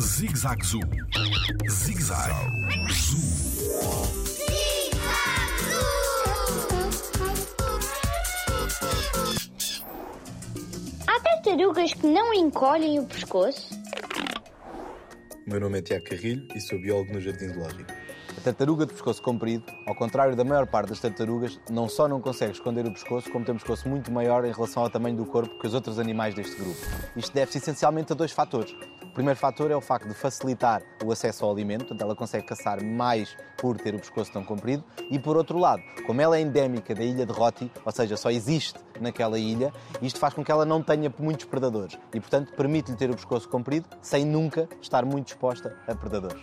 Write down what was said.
Zig Zag Zoo. Zig Zag Zoo. Há tartarugas que não encolhem o pescoço? Meu nome é Tiago Carrilho e sou biólogo no Jardim Zoológico. Tartaruga de pescoço comprido, ao contrário da maior parte das tartarugas, não só não consegue esconder o pescoço, como tem um pescoço muito maior em relação ao tamanho do corpo que os outros animais deste grupo. Isto deve-se essencialmente a dois fatores. O primeiro fator é o facto de facilitar o acesso ao alimento, portanto, ela consegue caçar mais por ter o pescoço tão comprido, e por outro lado, como ela é endémica da ilha de Roti, ou seja, só existe naquela ilha, isto faz com que ela não tenha muitos predadores e, portanto, permite-lhe ter o pescoço comprido sem nunca estar muito exposta a predadores.